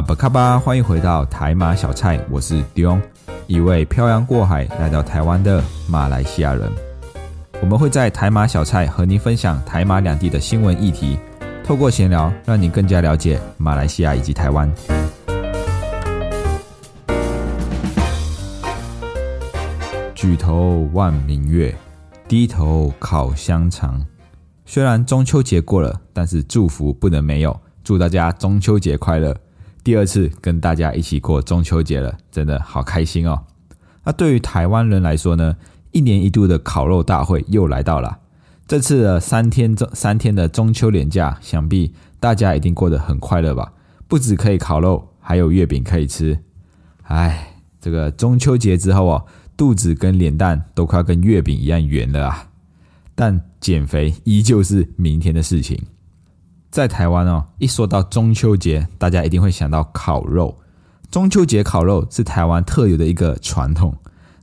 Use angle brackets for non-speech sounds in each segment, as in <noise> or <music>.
阿巴卡巴，欢迎回到台马小菜，我是 Dion，一位漂洋过海来到台湾的马来西亚人。我们会在台马小菜和您分享台马两地的新闻议题，透过闲聊，让你更加了解马来西亚以及台湾。举头望明月，低头烤香肠。虽然中秋节过了，但是祝福不能没有，祝大家中秋节快乐！第二次跟大家一起过中秋节了，真的好开心哦。那对于台湾人来说呢？一年一度的烤肉大会又来到了。这次的三天中三天的中秋连假，想必大家一定过得很快乐吧？不止可以烤肉，还有月饼可以吃。哎，这个中秋节之后哦，肚子跟脸蛋都快跟月饼一样圆了啊！但减肥依旧是明天的事情。在台湾哦，一说到中秋节，大家一定会想到烤肉。中秋节烤肉是台湾特有的一个传统。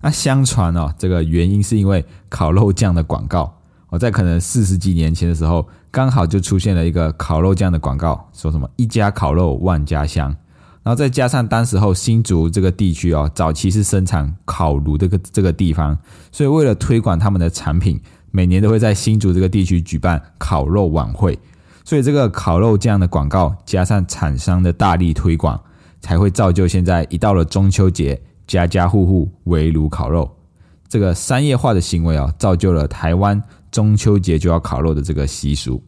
那相传哦，这个原因是因为烤肉酱的广告。我在可能四十几年前的时候，刚好就出现了一个烤肉酱的广告，说什么一家烤肉万家香。然后再加上当时候新竹这个地区哦，早期是生产烤炉这个这个地方，所以为了推广他们的产品，每年都会在新竹这个地区举办烤肉晚会。所以这个烤肉酱的广告加上厂商的大力推广，才会造就现在一到了中秋节，家家户户围炉烤肉。这个商业化的行为啊，造就了台湾中秋节就要烤肉的这个习俗。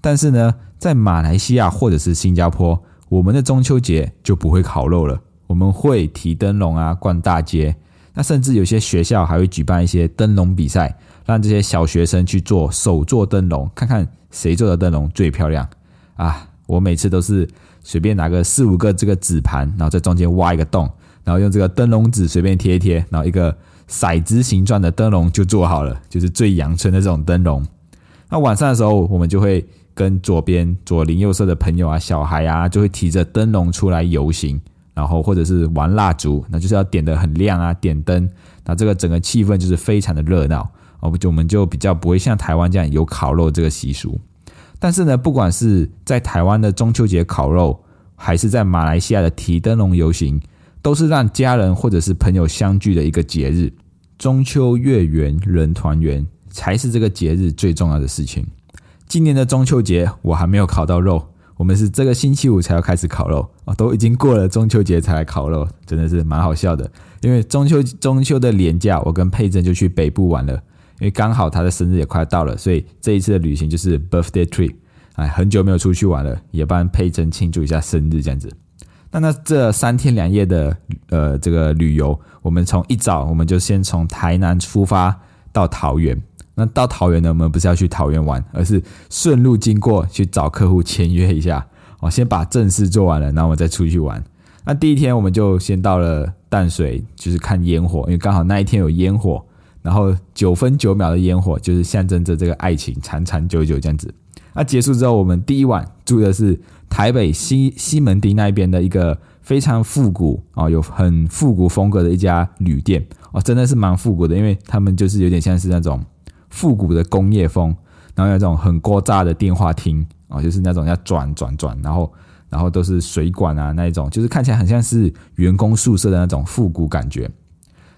但是呢，在马来西亚或者是新加坡，我们的中秋节就不会烤肉了，我们会提灯笼啊，逛大街。那甚至有些学校还会举办一些灯笼比赛，让这些小学生去做手做灯笼，看看。谁做的灯笼最漂亮啊？我每次都是随便拿个四五个这个纸盘，然后在中间挖一个洞，然后用这个灯笼纸随便贴一贴，然后一个骰子形状的灯笼就做好了，就是最阳春的这种灯笼。那晚上的时候，我们就会跟左边左邻右舍的朋友啊、小孩啊，就会提着灯笼出来游行，然后或者是玩蜡烛，那就是要点的很亮啊，点灯，那这个整个气氛就是非常的热闹。哦，不就我们就比较不会像台湾这样有烤肉这个习俗，但是呢，不管是在台湾的中秋节烤肉，还是在马来西亚的提灯笼游行，都是让家人或者是朋友相聚的一个节日。中秋月圆人团圆，才是这个节日最重要的事情。今年的中秋节我还没有烤到肉，我们是这个星期五才要开始烤肉啊，都已经过了中秋节才来烤肉，真的是蛮好笑的。因为中秋中秋的连假，我跟佩珍就去北部玩了。因为刚好他的生日也快到了，所以这一次的旅行就是 birthday trip，哎，很久没有出去玩了，也帮佩珍庆祝一下生日这样子。那那这三天两夜的呃这个旅游，我们从一早我们就先从台南出发到桃园。那到桃园呢，我们不是要去桃园玩，而是顺路经过去找客户签约一下。哦，先把正事做完了，然后我们再出去玩。那第一天我们就先到了淡水，就是看烟火，因为刚好那一天有烟火。然后九分九秒的烟火，就是象征着这个爱情长长久久这样子。那结束之后，我们第一晚住的是台北西西门町那边的一个非常复古啊，有很复古风格的一家旅店哦，真的是蛮复古的，因为他们就是有点像是那种复古的工业风，然后有这种很高炸的电话亭啊，就是那种要转转转，然后然后都是水管啊那一种，就是看起来很像是员工宿舍的那种复古感觉。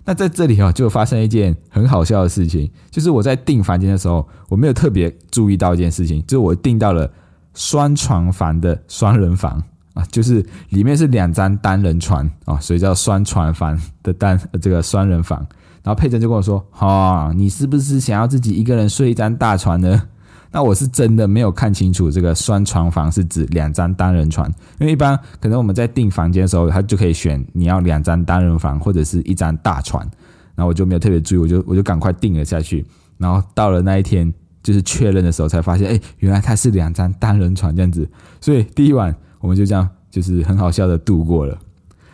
那在这里哦，就发生一件很好笑的事情，就是我在订房间的时候，我没有特别注意到一件事情，就是我订到了双床房的双人房啊，就是里面是两张单人床啊，所以叫双床房的单这个双人房。然后佩珍就跟我说：“哈，你是不是想要自己一个人睡一张大床呢？”那我是真的没有看清楚，这个双床房是指两张单人床，因为一般可能我们在订房间的时候，他就可以选你要两张单人房或者是一张大床，然后我就没有特别注意，我就我就赶快订了下去，然后到了那一天就是确认的时候才发现，哎，原来它是两张单人床这样子。所以第一晚我们就这样，就是很好笑的度过了。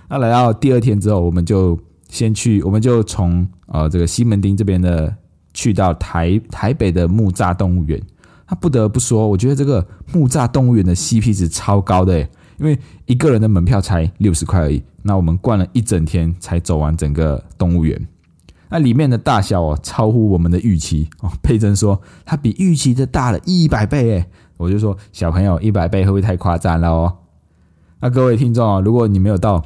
那来到第二天之后，我们就先去，我们就从呃这个西门町这边的去到台台北的木栅动物园。他不得不说，我觉得这个木栅动物园的 CP 值超高的，因为一个人的门票才六十块而已。那我们逛了一整天才走完整个动物园。那里面的大小哦，超乎我们的预期哦。佩珍说，它比预期的大了一百倍诶。我就说，小朋友一百倍会不会太夸张了哦？那各位听众啊，如果你没有到。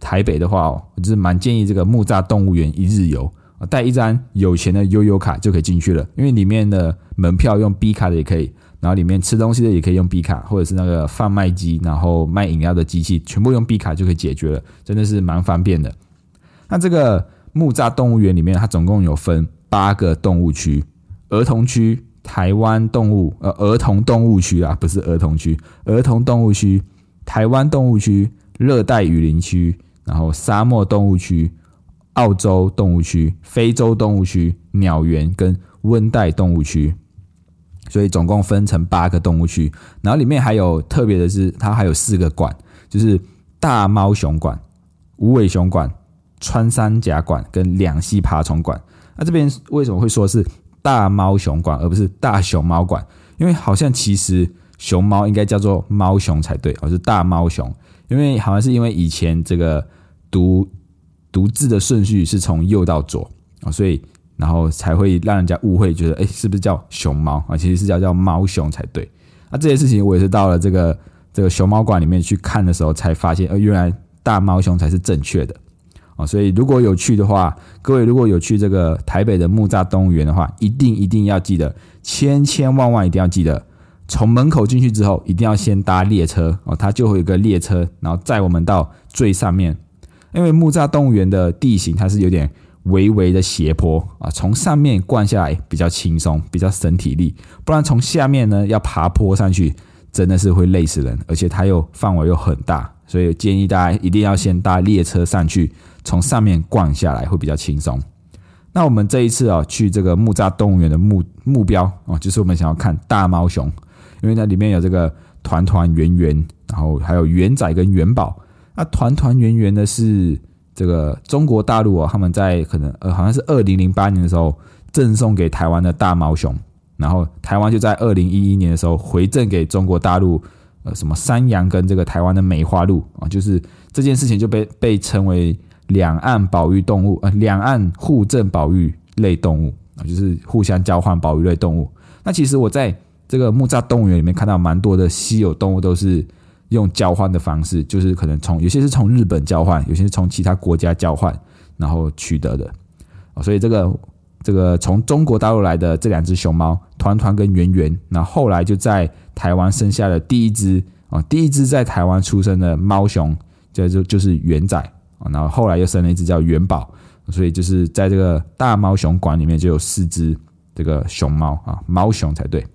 台北的话哦，我就是蛮建议这个木栅动物园一日游带一张有钱的悠悠卡就可以进去了，因为里面的门票用 B 卡的也可以，然后里面吃东西的也可以用 B 卡，或者是那个贩卖机，然后卖饮料的机器，全部用 B 卡就可以解决了，真的是蛮方便的。那这个木栅动物园里面，它总共有分八个动物区：儿童区、台湾动物呃儿童动物区啊，不是儿童区，儿童动物区、台湾动物区。热带雨林区，然后沙漠动物区、澳洲动物区、非洲动物区、鸟园跟温带动物区，所以总共分成八个动物区。然后里面还有特别的是，它还有四个馆，就是大猫熊馆、无尾熊馆、穿山甲馆跟两栖爬虫馆。那这边为什么会说是大猫熊馆而不是大熊猫馆？因为好像其实熊猫应该叫做猫熊才对，而是大猫熊。因为好像是因为以前这个读读字的顺序是从右到左啊，所以然后才会让人家误会，觉得哎，是不是叫熊猫啊？其实是叫叫猫熊才对。那这些事情我也是到了这个这个熊猫馆里面去看的时候，才发现，呃，原来大猫熊才是正确的啊。所以如果有去的话，各位如果有去这个台北的木栅动物园的话，一定一定要记得，千千万万一定要记得。从门口进去之后，一定要先搭列车哦，它就会有个列车，然后载我们到最上面。因为木栅动物园的地形它是有点微微的斜坡啊，从上面灌下来比较轻松，比较省体力。不然从下面呢要爬坡上去，真的是会累死人，而且它又范围又很大，所以建议大家一定要先搭列车上去，从上面灌下来会比较轻松。那我们这一次啊，去这个木栅动物园的目目标啊，就是我们想要看大猫熊。因为那里面有这个团团圆圆，然后还有圆仔跟元宝。那团团圆圆的是这个中国大陆哦，他们在可能呃好像是二零零八年的时候赠送给台湾的大毛熊，然后台湾就在二零一一年的时候回赠给中国大陆呃什么山羊跟这个台湾的梅花鹿啊，就是这件事情就被被称为两岸保育动物呃两岸互赠保育类动物啊，就是互相交换保育类动物。那其实我在。这个木栅动物园里面看到蛮多的稀有动物，都是用交换的方式，就是可能从有些是从日本交换，有些是从其他国家交换，然后取得的。所以这个这个从中国大陆来的这两只熊猫团团跟圆圆，那后来就在台湾生下了第一只啊，第一只在台湾出生的猫熊，就就就是圆仔啊，然后后来又生了一只叫元宝，所以就是在这个大猫熊馆里面就有四只这个熊猫啊，猫熊才对。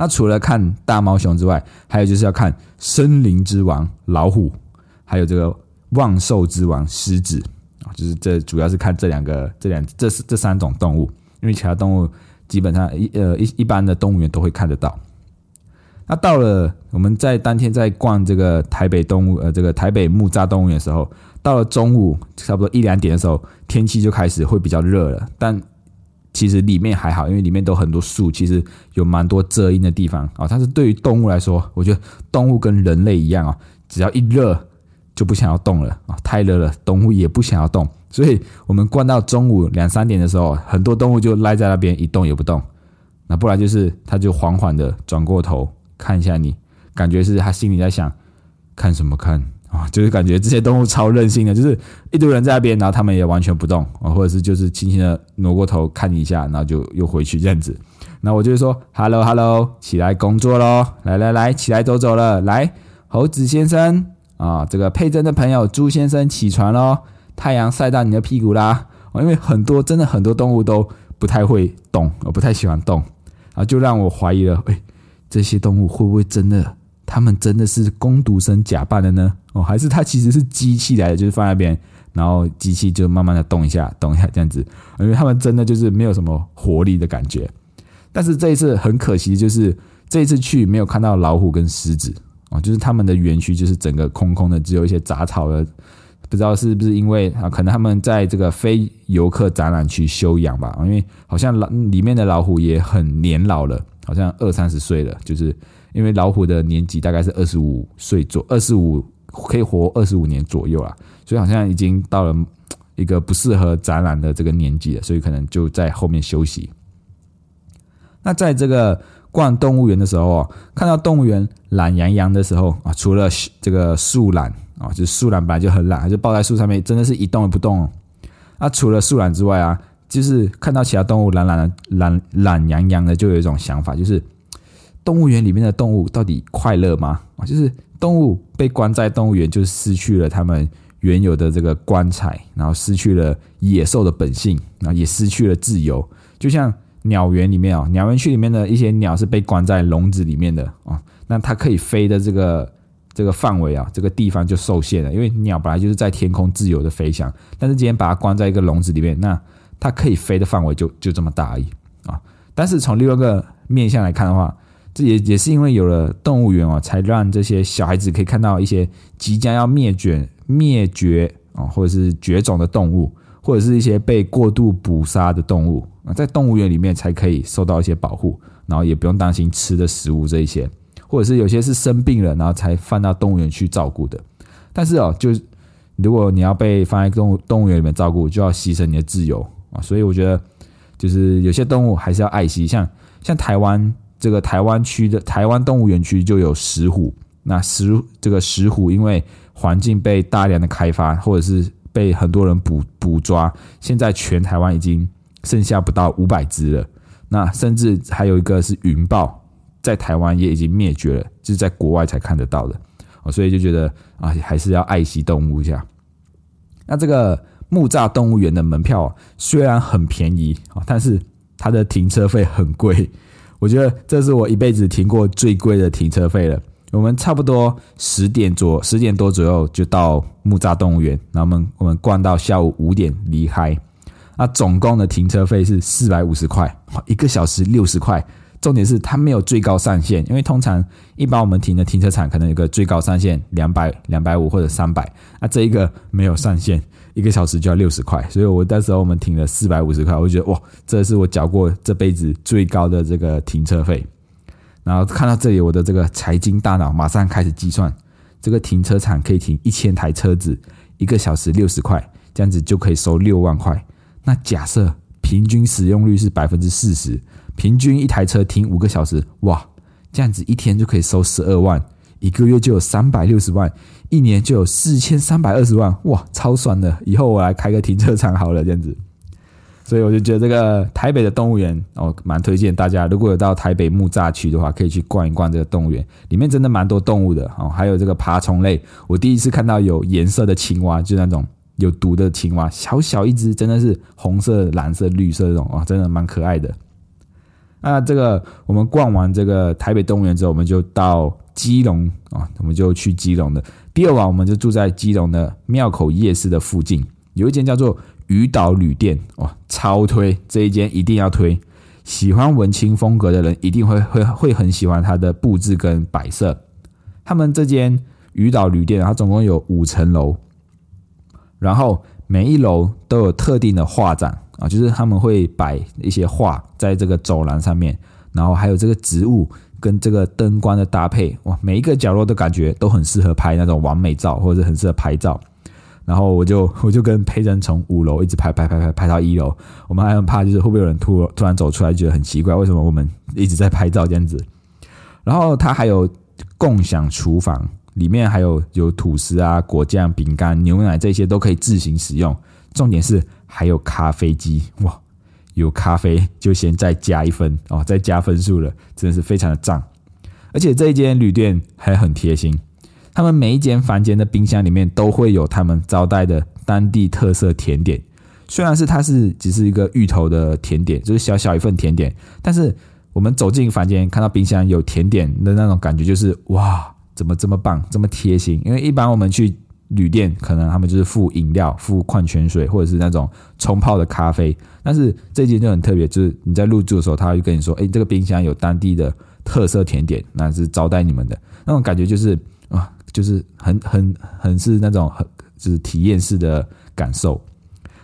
那除了看大猫熊之外，还有就是要看森林之王老虎，还有这个万兽之王狮子啊，就是这主要是看这两个、这两、这这三种动物，因为其他动物基本上一呃一一般的动物园都会看得到。那到了我们在当天在逛这个台北动物呃这个台北木栅动物园的时候，到了中午差不多一两点的时候，天气就开始会比较热了，但。其实里面还好，因为里面都很多树，其实有蛮多遮阴的地方啊。但是对于动物来说，我觉得动物跟人类一样啊，只要一热就不想要动了啊，太热了，动物也不想要动。所以我们逛到中午两三点的时候，很多动物就赖在那边一动也不动。那不然就是它就缓缓的转过头看一下你，感觉是它心里在想看什么看。啊，就是感觉这些动物超任性的，就是一堆人在那边，然后他们也完全不动啊，或者是就是轻轻的挪过头看一下，然后就又回去这样子。那我就说，Hello Hello，起来工作喽，来来来，起来走走了，来，猴子先生啊，这个佩珍的朋友朱先生起床喽，太阳晒到你的屁股啦。因为很多真的很多动物都不太会动，我不太喜欢动，啊，就让我怀疑了，哎，这些动物会不会真的？他们真的是工读生假扮的呢？还是它其实是机器来的，就是放那边，然后机器就慢慢的动一下，动一下这样子。因为他们真的就是没有什么活力的感觉。但是这一次很可惜，就是这一次去没有看到老虎跟狮子啊，就是他们的园区就是整个空空的，只有一些杂草的。不知道是不是因为啊，可能他们在这个非游客展览区休养吧，因为好像老里面的老虎也很年老了，好像二三十岁了，就是因为老虎的年纪大概是二十五岁左二十五可以活二十五年左右啊，所以好像已经到了一个不适合展览的这个年纪了，所以可能就在后面休息。那在这个逛动物园的时候啊，看到动物园懒洋洋的时候啊，除了这个树懒。啊，就是树懒本来就很懒，就抱在树上面，真的是一动也不动。那除了树懒之外啊，就是看到其他动物懒懒的、懒懒洋洋的，就有一种想法，就是动物园里面的动物到底快乐吗？啊，就是动物被关在动物园，就失去了他们原有的这个光彩，然后失去了野兽的本性，然后也失去了自由。就像鸟园里面啊，鸟园区里面的一些鸟是被关在笼子里面的啊，那它可以飞的这个。这个范围啊，这个地方就受限了，因为鸟本来就是在天空自由的飞翔，但是今天把它关在一个笼子里面，那它可以飞的范围就就这么大而已啊。但是从另外一个面向来看的话，这也也是因为有了动物园哦，才让这些小孩子可以看到一些即将要灭绝、灭绝啊，或者是绝种的动物，或者是一些被过度捕杀的动物啊，在动物园里面才可以受到一些保护，然后也不用担心吃的食物这一些。或者是有些是生病了，然后才放到动物园去照顾的。但是哦，就如果你要被放在动物动物园里面照顾，就要牺牲你的自由啊。所以我觉得，就是有些动物还是要爱惜。像像台湾这个台湾区的台湾动物园区就有石虎。那石这个石虎因为环境被大量的开发，或者是被很多人捕捕抓，现在全台湾已经剩下不到五百只了。那甚至还有一个是云豹。在台湾也已经灭绝了，就是在国外才看得到的哦，所以就觉得啊，还是要爱惜动物一下。那这个木栅动物园的门票虽然很便宜啊，但是它的停车费很贵。我觉得这是我一辈子停过最贵的停车费了。我们差不多十点左十点多左右就到木栅动物园，然后我们我们逛到下午五点离开。那总共的停车费是四百五十块，一个小时六十块。重点是它没有最高上限，因为通常一般我们停的停车场可能有个最高上限两百、两百五或者三百，那这一个没有上限，一个小时就要六十块，所以我那时候我们停了四百五十块，我觉得哇，这是我缴过这辈子最高的这个停车费。然后看到这里，我的这个财经大脑马上开始计算，这个停车场可以停一千台车子，一个小时六十块，这样子就可以收六万块。那假设平均使用率是百分之四十。平均一台车停五个小时，哇，这样子一天就可以收十二万，一个月就有三百六十万，一年就有四千三百二十万，哇，超爽的！以后我来开个停车场好了，这样子。所以我就觉得这个台北的动物园哦，蛮推荐大家，如果有到台北木栅区的话，可以去逛一逛这个动物园，里面真的蛮多动物的哦，还有这个爬虫类，我第一次看到有颜色的青蛙，就那种有毒的青蛙，小小一只，真的是红色、蓝色、绿色这种啊，真的蛮可爱的。那这个我们逛完这个台北动物园之后，我们就到基隆啊，我们就去基隆的。第二晚，我们就住在基隆的庙口夜市的附近，有一间叫做鱼岛旅店，哇，超推！这一间一定要推。喜欢文青风格的人一定会会会很喜欢它的布置跟摆设。他们这间鱼岛旅店，它总共有五层楼，然后每一楼都有特定的画展。啊，就是他们会摆一些画在这个走廊上面，然后还有这个植物跟这个灯光的搭配，哇，每一个角落都感觉都很适合拍那种完美照，或者很适合拍照。然后我就我就跟佩珍从五楼一直拍拍拍拍拍到一楼，我们还很怕就是会不会有人突突然走出来，觉得很奇怪，为什么我们一直在拍照这样子？然后它还有共享厨房，里面还有有吐司啊、果酱、饼干、牛奶这些都可以自行使用，重点是。还有咖啡机哇，有咖啡就先再加一分哦，再加分数了，真的是非常的赞。而且这一间旅店还很贴心，他们每一间房间的冰箱里面都会有他们招待的当地特色甜点。虽然是它是只是一个芋头的甜点，就是小小一份甜点，但是我们走进房间看到冰箱有甜点的那种感觉，就是哇，怎么这么棒，这么贴心？因为一般我们去旅店可能他们就是付饮料、付矿泉水或者是那种冲泡的咖啡。但是这间就很特别，就是你在入住的时候，他会跟你说：“哎，这个冰箱有当地的特色甜点，那是招待你们的。”那种感觉就是啊，就是很很很是那种很就是体验式的感受。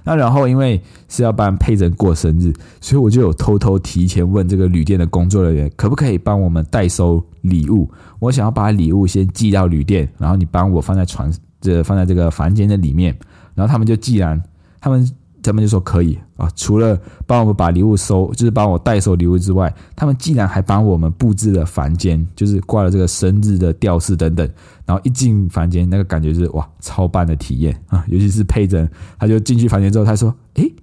那然后因为是要帮佩珍过生日，所以我就有偷偷提前问这个旅店的工作人员，可不可以帮我们代收礼物？我想要把礼物先寄到旅店，然后你帮我放在床这放在这个房间的里面。然后他们就既然他们。他们就说可以啊，除了帮我们把礼物收，就是帮我代收礼物之外，他们竟然还帮我们布置了房间，就是挂了这个生日的吊饰等等。然后一进房间，那个感觉就是哇，超棒的体验啊！尤其是佩珍，他就进去房间之后，他说：“诶，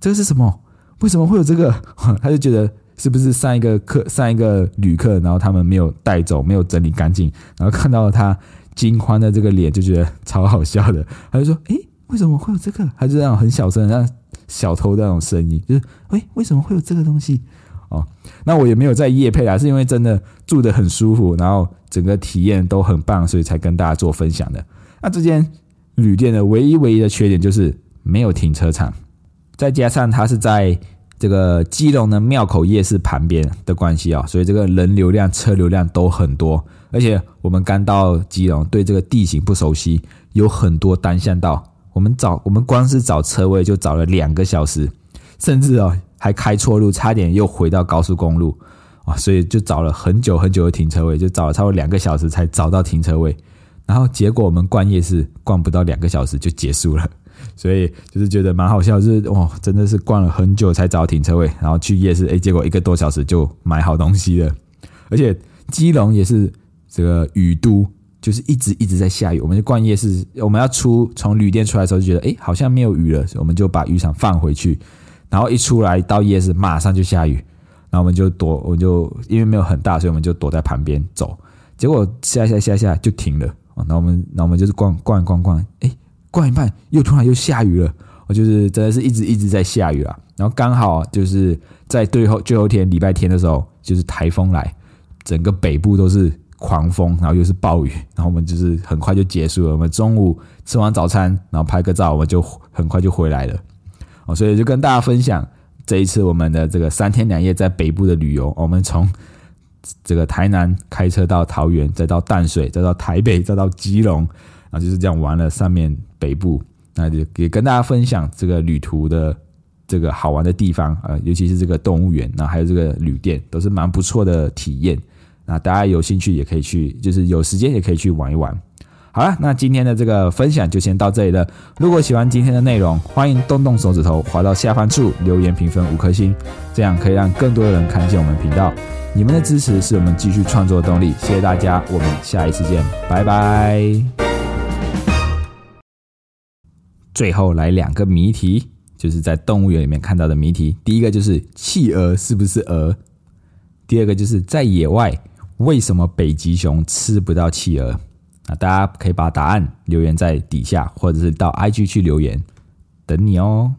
这个是什么？为什么会有这个？” <laughs> 他就觉得是不是上一个客、上一个旅客，然后他们没有带走，没有整理干净，然后看到了他惊慌的这个脸，就觉得超好笑的。他就说：“诶。”为什么会有这个？还是这样很小声，像小偷那种声音，就是哎，为什么会有这个东西？哦，<laughs> 那我也没有在夜配啊，是因为真的住的很舒服，然后整个体验都很棒，所以才跟大家做分享的。那这间旅店的唯一唯一的缺点就是没有停车场，再加上它是在这个基隆的庙口夜市旁边的关系啊，所以这个人流量、车流量都很多。而且我们刚到基隆，对这个地形不熟悉，有很多单向道。我们找我们光是找车位就找了两个小时，甚至哦还开错路，差点又回到高速公路啊！所以就找了很久很久的停车位，就找了超过两个小时才找到停车位。然后结果我们逛夜市逛不到两个小时就结束了，所以就是觉得蛮好笑，就是哇，真的是逛了很久才找到停车位，然后去夜市，哎，结果一个多小时就买好东西了。而且基隆也是这个雨都。就是一直一直在下雨，我们就逛夜市。我们要出从旅店出来的时候，就觉得哎，好像没有雨了，我们就把雨伞放回去。然后一出来到夜市，马上就下雨，然后我们就躲，我就因为没有很大，所以我们就躲在旁边走。结果下下下下就停了。那我们那我们就是逛逛逛逛，哎，逛一半又突然又下雨了。我就是真的是一直一直在下雨啊。然后刚好就是在最后最后一天礼拜天的时候，就是台风来，整个北部都是。狂风，然后又是暴雨，然后我们就是很快就结束了。我们中午吃完早餐，然后拍个照，我们就很快就回来了。哦，所以就跟大家分享这一次我们的这个三天两夜在北部的旅游。我们从这个台南开车到桃园，再到淡水，再到台北，再到基隆，然后就是这样玩了上面北部。那就也跟大家分享这个旅途的这个好玩的地方啊，尤其是这个动物园，然后还有这个旅店，都是蛮不错的体验。那大家有兴趣也可以去，就是有时间也可以去玩一玩。好了，那今天的这个分享就先到这里了。如果喜欢今天的内容，欢迎动动手指头滑到下方处留言评分五颗星，这样可以让更多的人看见我们频道。你们的支持是我们继续创作的动力，谢谢大家，我们下一次见，拜拜。最后来两个谜题，就是在动物园里面看到的谜题。第一个就是企鹅是不是鹅？第二个就是在野外。为什么北极熊吃不到企鹅？那大家可以把答案留言在底下，或者是到 IG 去留言，等你哦。